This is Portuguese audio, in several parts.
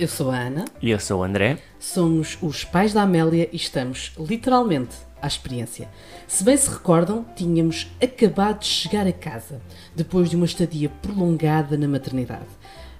eu sou a Ana, E eu sou o André. somos os pais da Amélia e estamos literalmente à experiência. Se bem se recordam, tínhamos acabado de chegar a casa, depois de uma estadia prolongada na maternidade.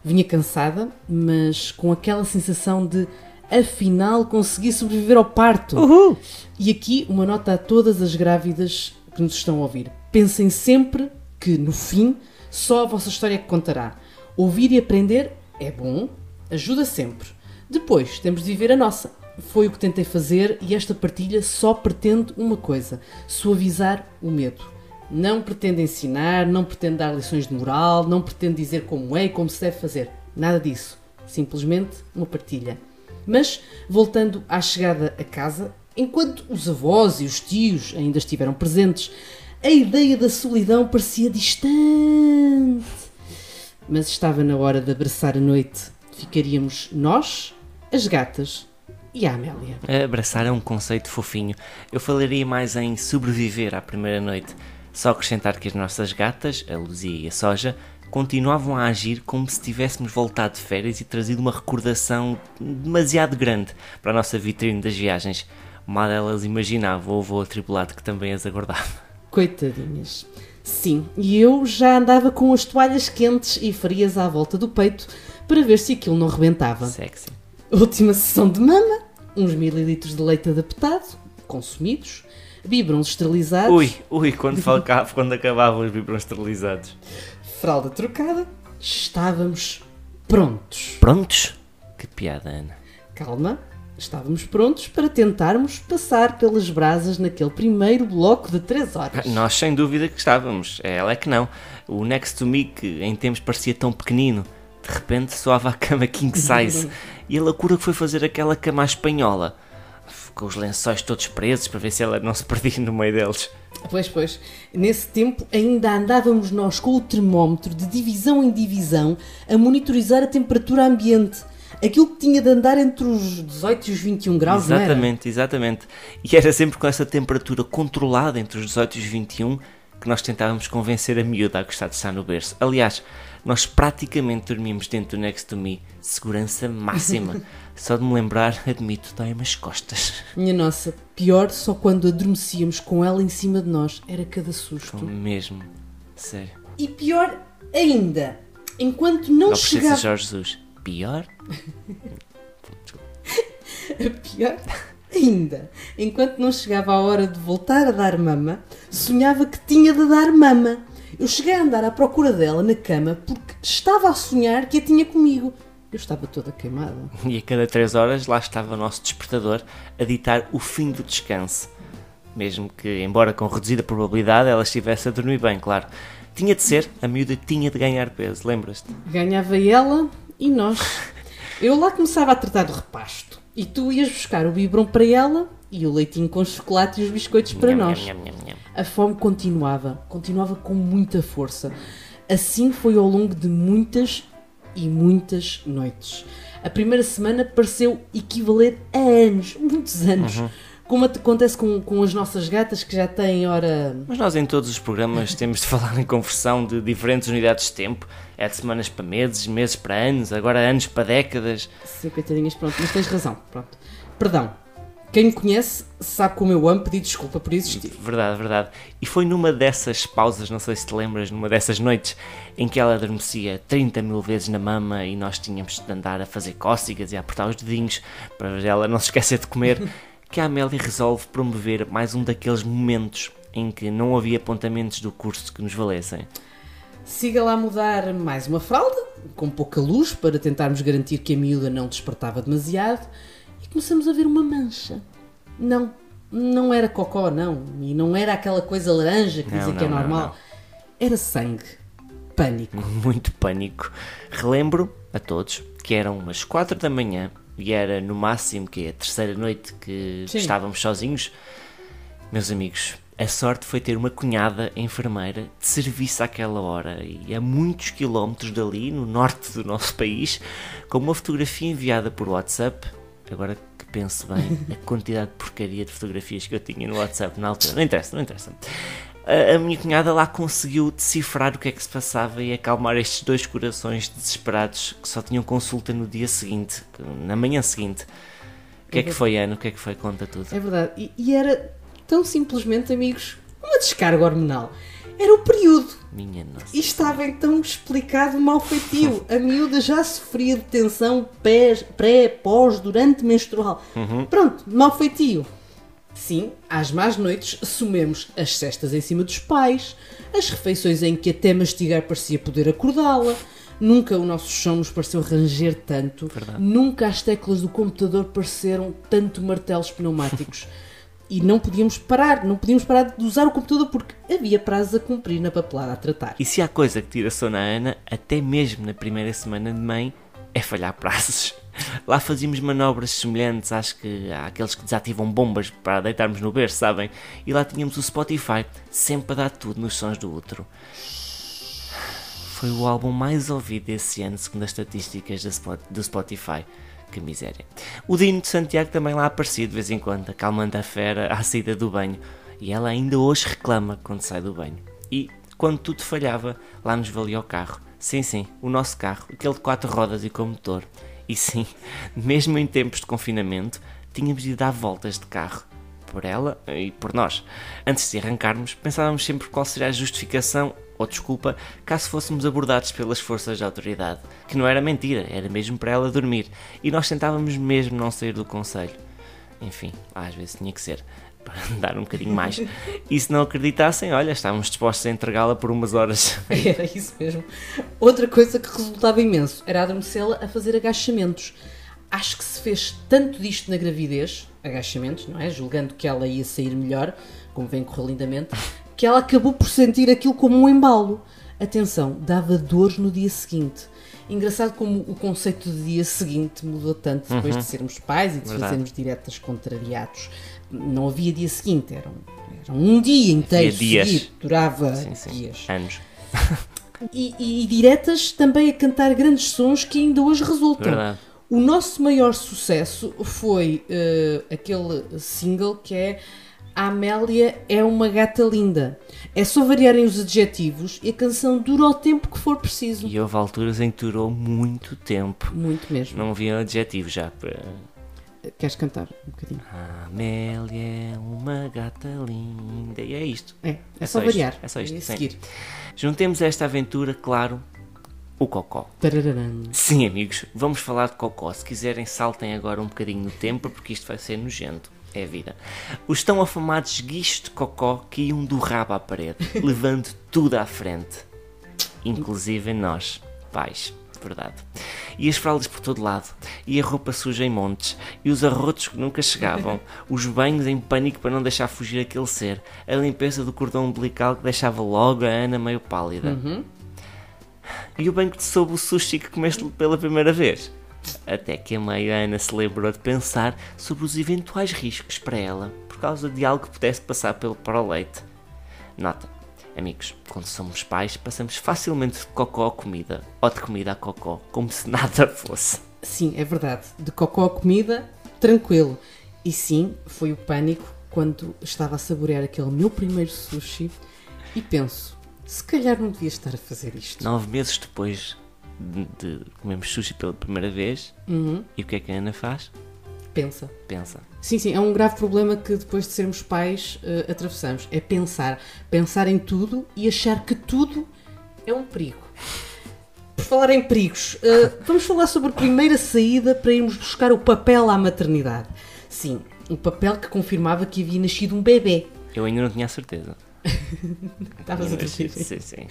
Vinha cansada, mas com aquela sensação de afinal consegui sobreviver ao parto. Uhul! E aqui uma nota a todas as grávidas que nos estão a ouvir. Pensem sempre que, no fim, só a vossa história é que contará. Ouvir e aprender é bom, ajuda sempre. Depois temos de viver a nossa. Foi o que tentei fazer e esta partilha só pretende uma coisa: suavizar o medo. Não pretende ensinar, não pretende dar lições de moral, não pretende dizer como é e como se deve fazer. Nada disso. Simplesmente uma partilha. Mas, voltando à chegada a casa, enquanto os avós e os tios ainda estiveram presentes, a ideia da solidão parecia distante. Mas estava na hora de abraçar a noite. Ficaríamos nós, as gatas e a Amélia. Abraçar é um conceito fofinho. Eu falaria mais em sobreviver à primeira noite. Só acrescentar que as nossas gatas, a Luzia e a Soja, continuavam a agir como se tivéssemos voltado de férias e trazido uma recordação demasiado grande para a nossa vitrine das viagens. Mal elas imaginavam o voo atribulado que também as aguardava. Coitadinhas. Sim, e eu já andava com as toalhas quentes e frias à volta do peito para ver se aquilo não rebentava. Sexy. Última sessão de mama, uns mililitros de leite adaptado, consumidos, biberons esterilizados, Ui, ui, quando, falcava, quando acabavam os biberons esterilizados. fralda trocada, estávamos prontos. Prontos? Que piada, Ana. Calma, estávamos prontos para tentarmos passar pelas brasas naquele primeiro bloco de 3 horas. Nós sem dúvida que estávamos, ela é que não. O Next to Me, que em tempos parecia tão pequenino, de repente soava a cama king size. e a loucura que foi fazer aquela cama à espanhola, com os lençóis todos presos para ver se ela não se perdia no meio deles. Pois, pois, nesse tempo ainda andávamos nós com o termómetro de divisão em divisão a monitorizar a temperatura ambiente. Aquilo que tinha de andar entre os 18 e os 21 graus, exatamente, exatamente. E era sempre com essa temperatura controlada entre os 18 e os 21 que nós tentávamos convencer a miúda a gostar de estar no berço. Aliás, nós praticamente dormimos dentro do Next to Me, segurança máxima. Só de me lembrar, admito, dói-me as costas. Minha nossa, pior só quando adormecíamos com ela em cima de nós. Era cada susto. Mesmo. Sério. E pior ainda, enquanto não, Não chegava... Jorge Jesus. Pior? Pior ainda, enquanto não chegava a hora de voltar a dar mama, sonhava que tinha de dar mama. Eu cheguei a andar à procura dela na cama porque estava a sonhar que a tinha comigo. Eu estava toda queimada. E a cada três horas lá estava o nosso despertador a ditar o fim do descanso. Mesmo que, embora com reduzida probabilidade, ela estivesse a dormir bem, claro. Tinha de ser, a miúda tinha de ganhar peso, lembras-te? Ganhava ela e nós. Eu lá começava a tratar do repasto. E tu ias buscar o biberon para ela e o leitinho com chocolate e os biscoitos para Nham, nós. nham, nham. A fome continuava, continuava com muita força. Assim foi ao longo de muitas e muitas noites. A primeira semana pareceu equivaler a anos, muitos anos. Como acontece com, com as nossas gatas que já têm, ora. Mas nós em todos os programas temos de falar em conversão de diferentes unidades de tempo. É de semanas para meses, meses para anos, agora anos para décadas. Sei, coitadinhas, pronto, mas tens razão, pronto. Perdão. Quem me conhece sabe como eu amo pedir desculpa por existir. Verdade, verdade. E foi numa dessas pausas, não sei se te lembras, numa dessas noites em que ela adormecia 30 mil vezes na mama e nós tínhamos de andar a fazer cócegas e a apertar os dedinhos para ela não se esquecer de comer, que a Amélia resolve promover mais um daqueles momentos em que não havia apontamentos do curso que nos valessem. Siga lá mudar mais uma fralda, com pouca luz, para tentarmos garantir que a miúda não despertava demasiado, e começamos a ver uma mancha. Não, não era cocó, não, e não era aquela coisa laranja que Não, dizem que é não, não, normal. Era sangue. Pânico. muito pânico. Relembro a todos que eram as 4 da manhã e era no máximo que é a terceira noite que Sim. estávamos sozinhos. Meus amigos, a sorte foi ter uma cunhada enfermeira de serviço àquela hora e a muitos quilómetros dali, no norte do nosso país, com uma fotografia enviada por WhatsApp. Agora que penso bem, a quantidade de porcaria de fotografias que eu tinha no WhatsApp na altura. Não interessa, não interessa. A, a minha cunhada lá conseguiu decifrar o que é que se passava e acalmar estes dois corações desesperados que só tinham consulta no dia seguinte, na manhã seguinte. O que é que foi, Ana? O que é que foi? Conta tudo. É verdade. E, e era tão simplesmente, amigos, uma descarga hormonal. Era o período. Minha nossa. E estava então explicado o mal feitio. A miúda já sofria de tensão pré, pré pós, durante menstrual. Pronto, mal feitio. Sim, às más noites sumemos as cestas em cima dos pais, as refeições em que até mastigar parecia poder acordá-la. Nunca o nosso chão nos pareceu ranger tanto. Verdade. Nunca as teclas do computador pareceram tanto martelos pneumáticos. e não podíamos parar, não podíamos parar de usar o computador porque havia prazos a cumprir na papelada a tratar. E se há coisa que tira sono à Ana, até mesmo na primeira semana de mãe, é falhar prazos. Lá fazíamos manobras semelhantes às que àqueles que desativam bombas para deitarmos no berço, sabem? E lá tínhamos o Spotify, sempre a dar tudo nos sons do outro. Foi o álbum mais ouvido esse ano, segundo as estatísticas do Spotify. Que miséria. O Dino de Santiago também lá aparecia de vez em quando, acalmando a fera à saída do banho. E ela ainda hoje reclama quando sai do banho. E quando tudo falhava, lá nos valia o carro. Sim, sim, o nosso carro, aquele de quatro rodas e com motor. E sim, mesmo em tempos de confinamento, tínhamos de dar voltas de carro. Por ela e por nós. Antes de arrancarmos, pensávamos sempre qual seria a justificação ou desculpa caso fôssemos abordados pelas forças de autoridade. Que não era mentira, era mesmo para ela dormir. E nós tentávamos mesmo não sair do conselho. Enfim, às vezes tinha que ser. Para dar um bocadinho mais. E se não acreditassem, olha, estávamos dispostos a entregá-la por umas horas. Era isso mesmo. Outra coisa que resultava imenso era adormecê-la a fazer agachamentos. Acho que se fez tanto disto na gravidez, agachamentos, não é? Julgando que ela ia sair melhor, como vem correr lindamente, que ela acabou por sentir aquilo como um embalo. Atenção, dava dores no dia seguinte. Engraçado como o conceito de dia seguinte mudou tanto depois de sermos pais e de Verdade. fazermos diretas contrariados. Não havia dia seguinte, era um, era um dia inteiro dias. seguido, durava Sim, sim. dias. Anos. E, e- e diretas também a cantar grandes sons que ainda hoje resultam. Verdade. O nosso maior sucesso foi eh, aquele single que é A Amélia é uma gata linda. É só variarem os adjetivos e a canção dura o tempo que for preciso. E houve alturas em que durou muito tempo. Muito mesmo. Não havia adjetivo já para. Queres cantar um bocadinho? A Amélia é uma gata linda. E é isto. É, é, É só, só isto, variar. é só isto, sim. seguir. Juntemos a esta aventura, claro, o Cocó. Tarararam. Sim, amigos, vamos falar de Cocó. Se quiserem, saltem agora um bocadinho no tempo, porque isto vai ser nojento. É vida. Os tão afamados guichos de Cocó que iam do rabo à parede, levando tudo à frente. Inclusive nós, pais. Verdade. E as fraldas por todo lado, e a roupa suja em montes, e os arrotos que nunca chegavam, os banhos em pânico para não deixar fugir aquele ser, a limpeza do cordão umbilical que deixava logo a Ana meio pálida. E o banco te soube o sushi que comeste pela primeira vez. Até que a meio a Ana se lembrou de pensar sobre os eventuais riscos para ela por causa de algo que pudesse passar pelo para o leite. Nota, amigos, quando somos pais passamos facilmente de cocó a comida ou de comida a cocó, como se nada fosse. Sim, é verdade. De cocó a comida, tranquilo. E sim, foi o pânico quando estava a saborear aquele meu primeiro sushi e penso, se calhar não devia estar a fazer isto. Nove meses depois de, de comermos sushi pela primeira vez, e o que é que a Ana faz? Pensa. Pensa. Sim, sim, é um grave problema que depois de sermos pais eh, atravessamos. É pensar. Pensar em tudo e achar que tudo é um perigo. Por falar em perigos, eh, vamos falar sobre a primeira saída para irmos buscar o papel à maternidade. Sim, um papel que confirmava que havia nascido um bebê. Eu ainda não tinha a certeza. Estavas a dizer. sim, sim.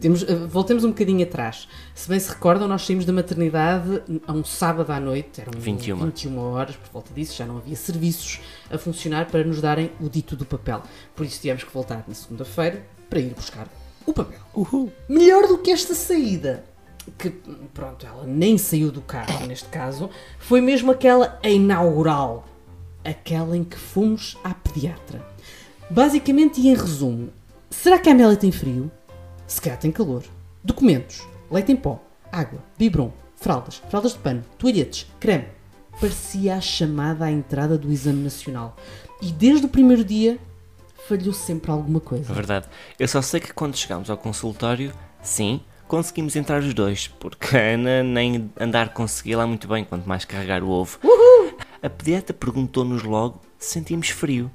Temos, eh, voltemos um bocadinho atrás. Se bem se recordam, nós saímos da maternidade a um sábado à noite, eram 21. 21 horas, por volta disso, já não havia serviços a funcionar para nos darem o dito do papel. Por isso tivemos que voltar na segunda-feira para ir buscar o papel. Uhul. Melhor do que esta saída, que pronto, ela nem saiu do carro neste caso, foi mesmo aquela inaugural, aquela em que fomos à pediatra. Basicamente e em resumo, será que a Amélia tem frio? Se calhar tem calor. Documentos, leite em pó, água, biberon, fraldas, fraldas de pano, toalhetes, creme. Parecia a chamada à entrada do exame nacional. E desde o primeiro dia falhou sempre alguma coisa. É verdade. Eu só sei que quando chegámos ao consultório, sim, conseguimos entrar os dois, porque a Ana nem andar conseguia lá muito bem, quanto mais carregar o ovo. Uhul! A pediatra perguntou-nos logo se sentíamos frio.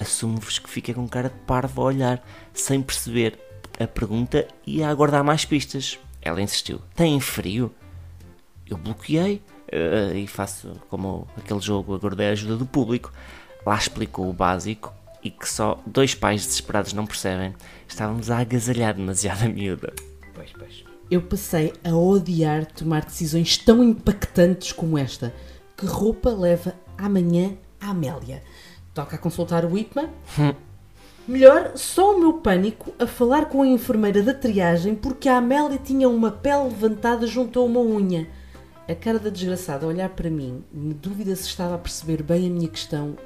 Assumo-vos que fiquei com cara de parvo a olhar, sem perceber a pergunta e a aguardar mais pistas. Ela insistiu: Tem frio? Eu bloqueei uh, e faço como aquele jogo, aguardei a ajuda do público. Lá explicou o básico e que só dois pais desesperados não percebem. Estávamos a agasalhar demasiado a miúda. Pois, pois. Eu passei a odiar tomar decisões tão impactantes como esta. Que roupa leva amanhã a Amélia? Toca a consultar o IPMA? Melhor, só o meu pânico a falar com a enfermeira da triagem porque a Amélia tinha uma pele levantada junto a uma unha. A cara da desgraçada a olhar para mim, me dúvida se estava a perceber bem a minha questão,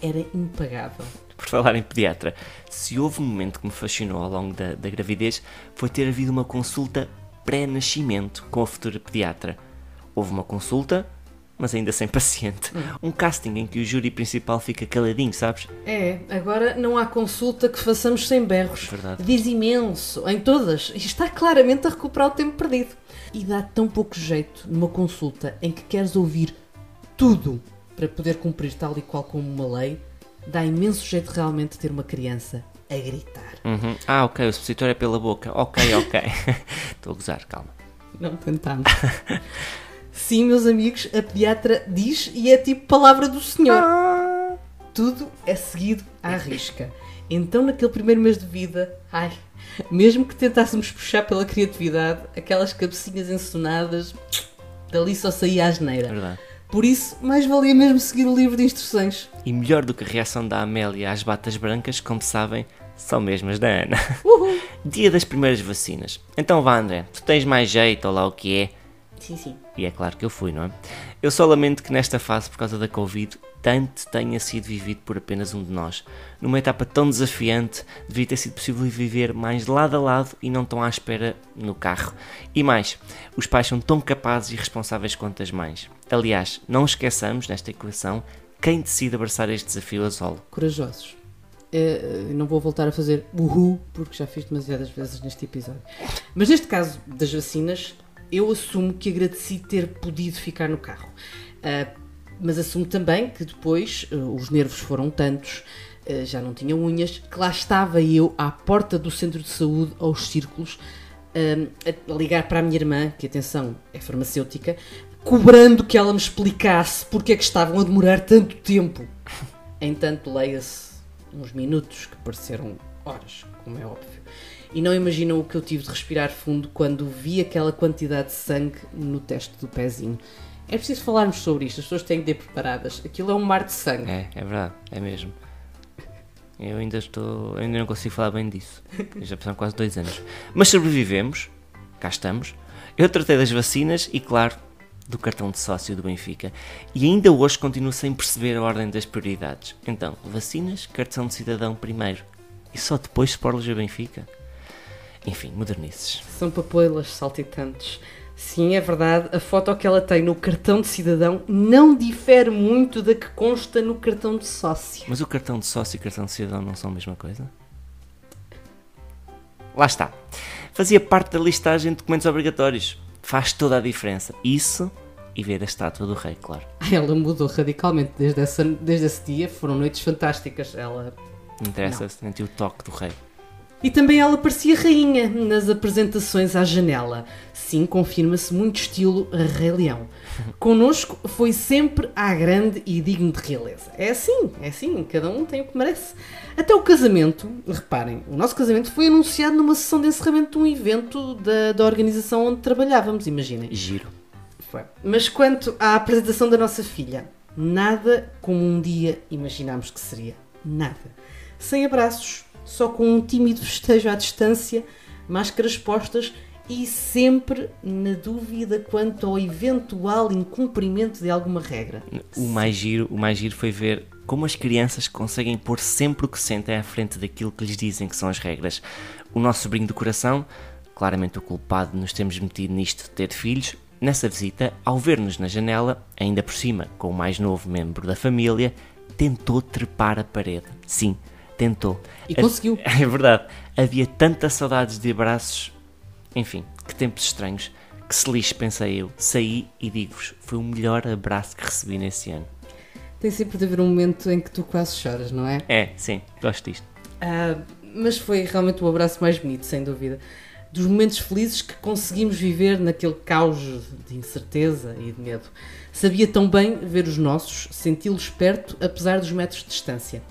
era impagável. Por falar em pediatra, se houve um momento que me fascinou ao longo da, da gravidez, foi ter havido uma consulta pré-nascimento com a futura pediatra. Houve uma consulta, mas ainda sem paciente. Um casting em que o júri principal fica caladinho, sabes? É, agora não há consulta que façamos sem berros. Verdade. Diz imenso, em todas, e está claramente a recuperar o tempo perdido. E dá tão pouco jeito numa consulta em que queres ouvir tudo para poder cumprir tal e qual como uma lei, dá imenso jeito realmente ter uma criança a gritar. Uhum. Ah, ok, o supositório é pela boca. Ok, ok. Estou a gozar, calma. Não tentamos. Sim, meus amigos, a pediatra diz e é tipo palavra do senhor. Tudo é seguido à risca. Então, naquele primeiro mês de vida, ai, mesmo que tentássemos puxar pela criatividade, aquelas cabecinhas ensonadas, dali só saía a asneira. Verdade. Por isso, mais valia mesmo seguir o livro de instruções. E melhor do que a reação da Amélia às batas brancas, como sabem, são mesmo as da Ana. Uhul. Dia das primeiras vacinas. Então vá, André, tu tens mais jeito, ou lá o que é. Sim, sim. E é claro que eu fui, não é? Eu só lamento que nesta fase, por causa da Covid, tanto tenha sido vivido por apenas um de nós. Numa etapa tão desafiante, devia ter sido possível viver mais lado a lado e não tão à espera no carro. E mais, os pais são tão capazes e responsáveis quanto as mães. Aliás, não esqueçamos, nesta equação, quem decide abraçar este desafio a solo. Corajosos. Eh, não vou voltar a fazer uhu, porque já fiz demasiadas vezes neste episódio. Mas neste caso das vacinas, eu assumo que agradeci ter podido ficar no carro. Ah, mas assumo também que depois ah, os nervos foram tantos, ah, já não tinha unhas, que lá estava eu à porta do centro de saúde, aos círculos, a ligar para a minha irmã, que atenção, é farmacêutica, cobrando que ela me explicasse porque é que estavam a demorar tanto tempo. Entanto, leia-se uns minutos que pareceram horas, como é óbvio. E não imaginam o que eu tive de respirar fundo quando vi aquela quantidade de sangue no teste do pezinho. É preciso falarmos sobre isto, as pessoas têm de ir preparadas. Aquilo é um mar de sangue. É, é verdade, é mesmo. Eu ainda estou. eu ainda não consigo falar bem disso. Já passaram quase dois anos. Mas sobrevivemos, cá estamos. Eu tratei das vacinas e, claro, do cartão de sócio do Benfica. E ainda hoje continuo sem perceber a ordem das prioridades. Então, vacinas, cartão de cidadão primeiro. E só depois Sporlos e Benfica? Enfim, modernices. São papoilas saltitantes. Sim, é verdade, a foto que ela tem no cartão de cidadão não difere muito da que consta no cartão de sócio. Mas o cartão de sócio e o cartão de cidadão não são a mesma coisa? Lá está. Fazia parte da listagem de documentos obrigatórios. Faz toda a diferença. Isso e ver a estátua do rei, claro. Ela mudou radicalmente desde, essa, desde esse dia, foram noites fantásticas. Ela Não interessa, sentir o toque do rei. E também ela parecia rainha nas apresentações à janela. Sim, confirma-se muito estilo Rei Leão. Connosco foi sempre à grande e digno de realeza. É assim, é assim, cada um tem o que merece. Até o casamento, reparem, o nosso casamento foi anunciado numa sessão de encerramento de um evento da, da organização onde trabalhávamos, imaginem. Giro. Foi. Mas quanto à apresentação da nossa filha, nada como um dia imaginámos que seria. Nada. Sem abraços, só com um tímido festejo à distância, máscaras postas e sempre na dúvida quanto ao eventual incumprimento de alguma regra. O mais giro, o mais giro foi ver como as crianças conseguem pôr sempre o que sentem à frente daquilo que lhes dizem que são as regras. O nosso sobrinho do coração, claramente o culpado de nos termos metido nisto de ter filhos, nessa visita, ao ver-nos na janela, ainda por cima com o mais novo membro da família, tentou trepar a parede. Sim, tentou. E conseguiu. É verdade. Havia tantas saudades de abraços. Enfim, que tempos estranhos. Que se lixe, pensei eu. Saí e digo-vos, foi o melhor abraço que recebi nesse ano. Tem sempre de haver um momento em que tu quase choras, não é? É, sim, gosto disto. Ah, mas foi realmente o abraço mais bonito, sem dúvida. Dos momentos felizes que conseguimos viver naquele caos de incerteza e de medo. Sabia tão bem ver os nossos, senti-los perto, apesar dos metros de distância.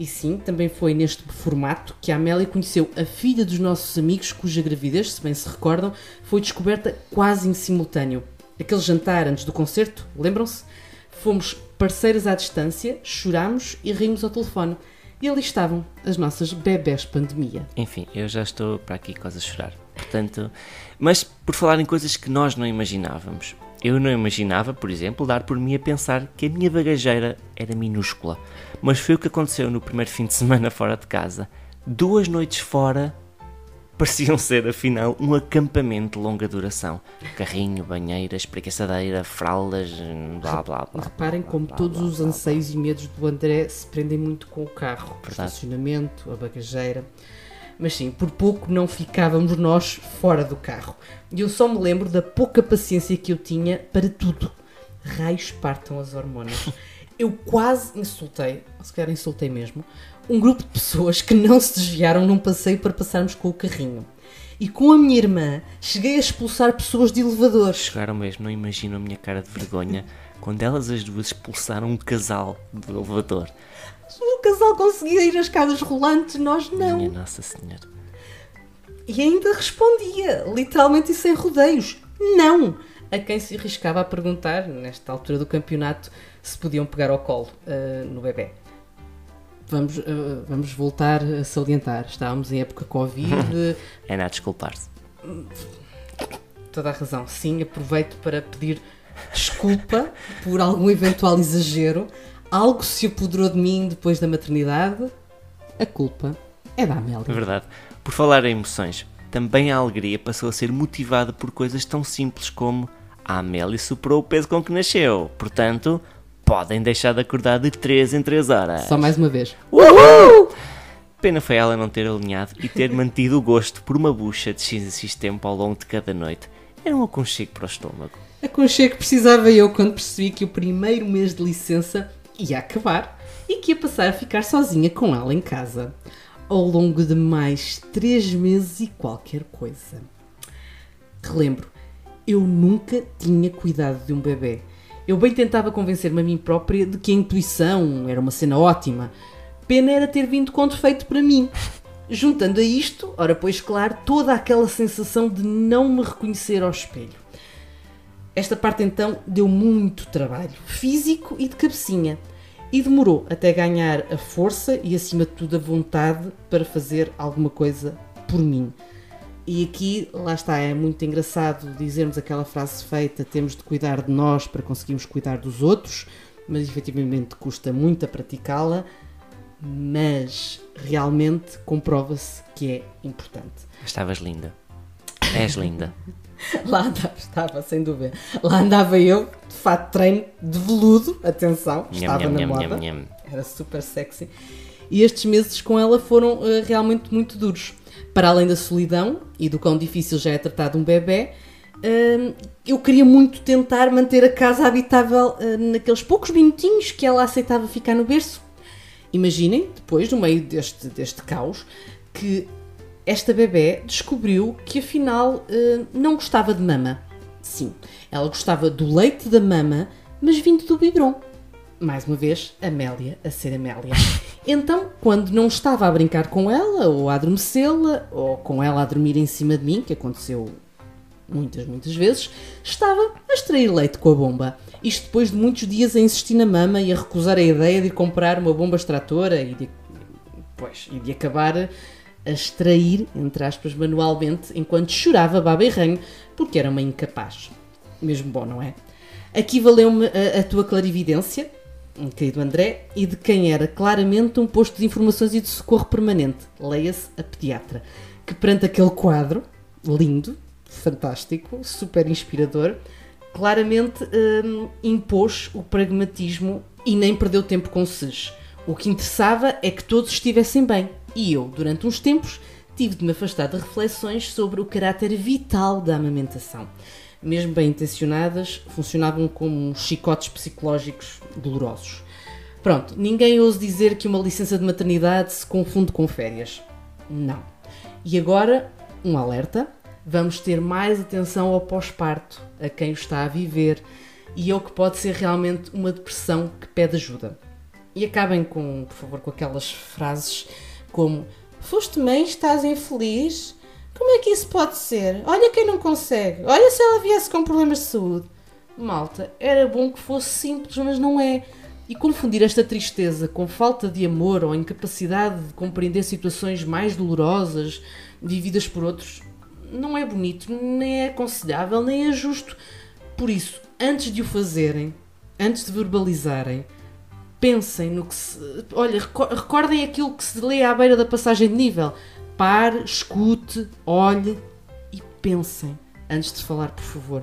E sim, também foi neste formato que a Amélia conheceu a filha dos nossos amigos, cuja gravidez, se bem se recordam, foi descoberta quase em simultâneo. Aquele jantar antes do concerto, lembram-se? Fomos parceiras à distância, chorámos e rimos ao telefone. E ali estavam as nossas bebés pandemia. Enfim, eu já estou para aqui quase a chorar. Portanto, mas por falar em coisas que nós não imaginávamos. Eu não imaginava, por exemplo, dar por mim a pensar que a minha bagageira era minúscula. Mas foi o que aconteceu no primeiro fim de semana fora de casa. Duas noites fora pareciam ser, afinal, um acampamento de longa duração. Carrinho, banheira, espreguiçadeira, fraldas, blá blá blá. Reparem blá, como blá, todos blá, os anseios e medos do André se prendem muito com o carro. O estacionamento, a bagageira. Mas sim, por pouco não ficávamos nós fora do carro. E eu só me lembro da pouca paciência que eu tinha para tudo. Raios partam as hormonas. Eu quase insultei, ou se calhar insultei mesmo, um grupo de pessoas que não se desviaram num passeio para passarmos com o carrinho. E com a minha irmã cheguei a expulsar pessoas de elevadores. Chegaram mesmo, não imagino a minha cara de vergonha quando elas as duas expulsaram um casal do elevador. O casal conseguia ir às escadas rolantes, nós não. Minha Nossa Senhora. E ainda respondia, literalmente e sem rodeios, não! A quem se arriscava a perguntar, nesta altura do campeonato, se podiam pegar ao colo ah, no bebê. Vamos, ah, vamos voltar a salientar. Estávamos em época Covid, É nada desculpar-se. toda a razão. Sim, aproveito para pedir desculpa por algum eventual exagero. Algo se apoderou de mim depois da maternidade. A culpa é da É Amélia. verdade. Por falar em emoções, também a alegria passou a ser motivada por coisas tão simples como a Amélia superou o peso com que nasceu. Portanto, podem deixar de acordar de 3 em 3 horas. Só mais uma vez. Pena foi ela não ter alinhado e ter mantido o gosto por uma bucha de x em x tempo ao longo de cada noite. Era um aconchego para o estômago. Aconchego precisava eu quando percebi que o primeiro mês de licença ia acabar e que ia passar a ficar sozinha com ela em casa. Ao longo de mais três meses e qualquer coisa. Relembro, eu nunca tinha cuidado de um bebê. Eu bem tentava convencer-me a mim própria de que a intuição era uma cena ótima. Pena era ter vindo com defeito para mim. Juntando a isto, ora pois claro, toda aquela sensação de não me reconhecer ao espelho. Esta parte então deu muito trabalho, físico e de cabecinha, e demorou até ganhar a força e acima de tudo a vontade para fazer alguma coisa por mim. E aqui, lá está, é muito engraçado dizermos aquela frase feita: temos de cuidar de nós para conseguirmos cuidar dos outros, mas efetivamente custa muito a praticá-la, mas realmente comprova-se que é importante. Estavas linda. És linda. Lá andava, estava, sem dúvida. Lá andava eu, de fato treino, de veludo, atenção, estava Nham, na nham, moda, nham, era super sexy. E estes meses com ela foram eh, realmente muito duros. Para além da solidão e do quão difícil já é tratar de um bebê, hum, eu queria muito tentar manter a casa habitável eh, naqueles poucos minutinhos que ela aceitava ficar no berço. Imaginem, depois, no meio deste, deste caos, que esta bebê descobriu que afinal eh, não gostava de mama. Sim, ela gostava do leite da mama, mas vindo do biberon. Mais uma vez, Amélia a ser Amélia. Então, quando não estava a brincar com ela, ou a adormecê-la, ou com ela a dormir em cima de mim, que aconteceu muitas, muitas vezes, estava a extrair leite com a bomba. Isto depois de muitos dias a insistir na mama e a recusar a ideia de ir comprar uma bomba extratora e de, pois, e de acabar a extrair, entre aspas, manualmente, enquanto chorava baba e ranho, porque era uma incapaz. Mesmo bom, não é? Aqui valeu-me a, a tua clarividência, querido André, e de quem era claramente um posto de informações e de socorro permanente. Leia-se a pediatra, que perante aquele quadro, lindo, fantástico, super inspirador, claramente hum, impôs o pragmatismo e nem perdeu tempo com SES. O que interessava é que todos estivessem bem, e eu, durante uns tempos, tive de me afastar de reflexões sobre o caráter vital da amamentação. Mesmo bem intencionadas, funcionavam como chicotes psicológicos dolorosos. Pronto, ninguém ousa dizer que uma licença de maternidade se confunde com férias. Não. E agora, um alerta: vamos ter mais atenção ao pós-parto, a quem o está a viver e ao que pode ser realmente uma depressão que pede ajuda. E acabem com, por favor, com aquelas frases como Foste mãe, estás infeliz? Como é que isso pode ser? Olha quem não consegue. Olha se ela viesse com problemas de saúde. Malta, era bom que fosse simples, mas não é. E confundir esta tristeza com falta de amor ou incapacidade de compreender situações mais dolorosas vividas por outros não é bonito, nem é aconselhável, nem é justo. Por isso, antes de o fazerem, antes de verbalizarem, pensem no que se. Olha, recordem aquilo que se lê à beira da passagem de nível. Pare, escute, olhe e pensem antes de falar, por favor.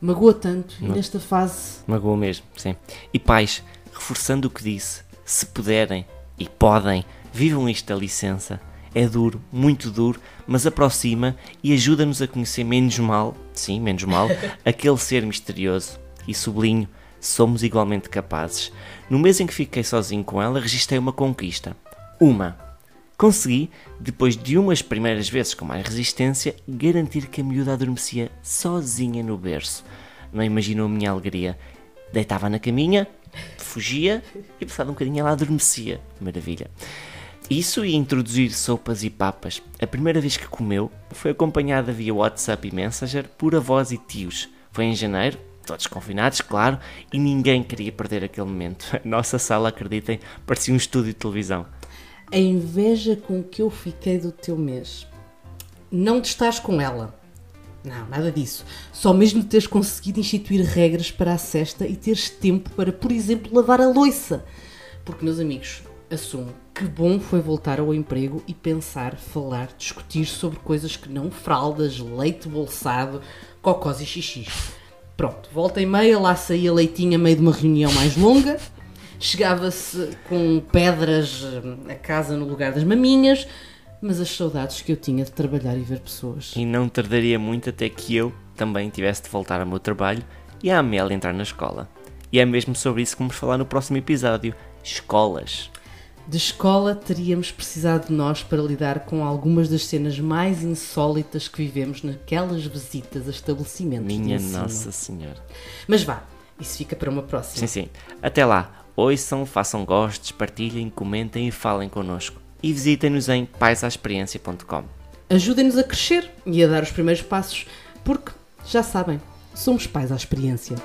Magoa tanto e nesta fase. Magoa mesmo, sim. E pais, reforçando o que disse, se puderem e podem, vivam esta licença. É duro, muito duro, mas aproxima e ajuda-nos a conhecer menos mal, sim, menos mal, aquele ser misterioso. E sublinho, somos igualmente capazes. No mês em que fiquei sozinho com ela, registrei uma conquista. Uma. Consegui, depois de umas primeiras vezes com mais resistência, garantir que a miúda adormecia sozinha no berço. Não imaginou a minha alegria. Deitava na caminha, fugia e passado um bocadinho ela adormecia. Maravilha. Isso e introduzir sopas e papas. A primeira vez que comeu foi acompanhada via WhatsApp e Messenger por avós e tios. Foi em janeiro, todos confinados, claro, e ninguém queria perder aquele momento. A nossa sala, acreditem, parecia um estúdio de televisão. A inveja com que eu fiquei do teu mês. Não te estás com ela. Não, nada disso. Só mesmo teres conseguido instituir regras para a cesta e teres tempo para, por exemplo, lavar a louça. Porque, meus amigos, assumo que bom foi voltar ao emprego e pensar, falar, discutir sobre coisas que não fraldas, leite bolsado, cocós e xixis. Pronto, volta e meia, lá saía leitinho a meio de uma reunião mais longa, chegava-se com pedras eh, a casa no lugar das maminhas, mas as saudades que eu tinha de trabalhar e ver pessoas. E não tardaria muito até que eu também tivesse de voltar ao meu trabalho e a Amélia entrar na escola. E é mesmo sobre isso que vamos falar no próximo episódio: escolas. De escola teríamos precisado de nós para lidar com algumas das cenas mais insólitas que vivemos naquelas visitas a estabelecimentos. Minha Nossa Senhora. Mas vá, isso fica para uma próxima. Sim, sim. Até lá. Ouçam, façam gostos, partilhem, comentem e falem connosco e visitem-nos em paisaexperiência.com. Ajudem-nos a crescer e a dar os primeiros passos, porque, já sabem, somos pais à experiência.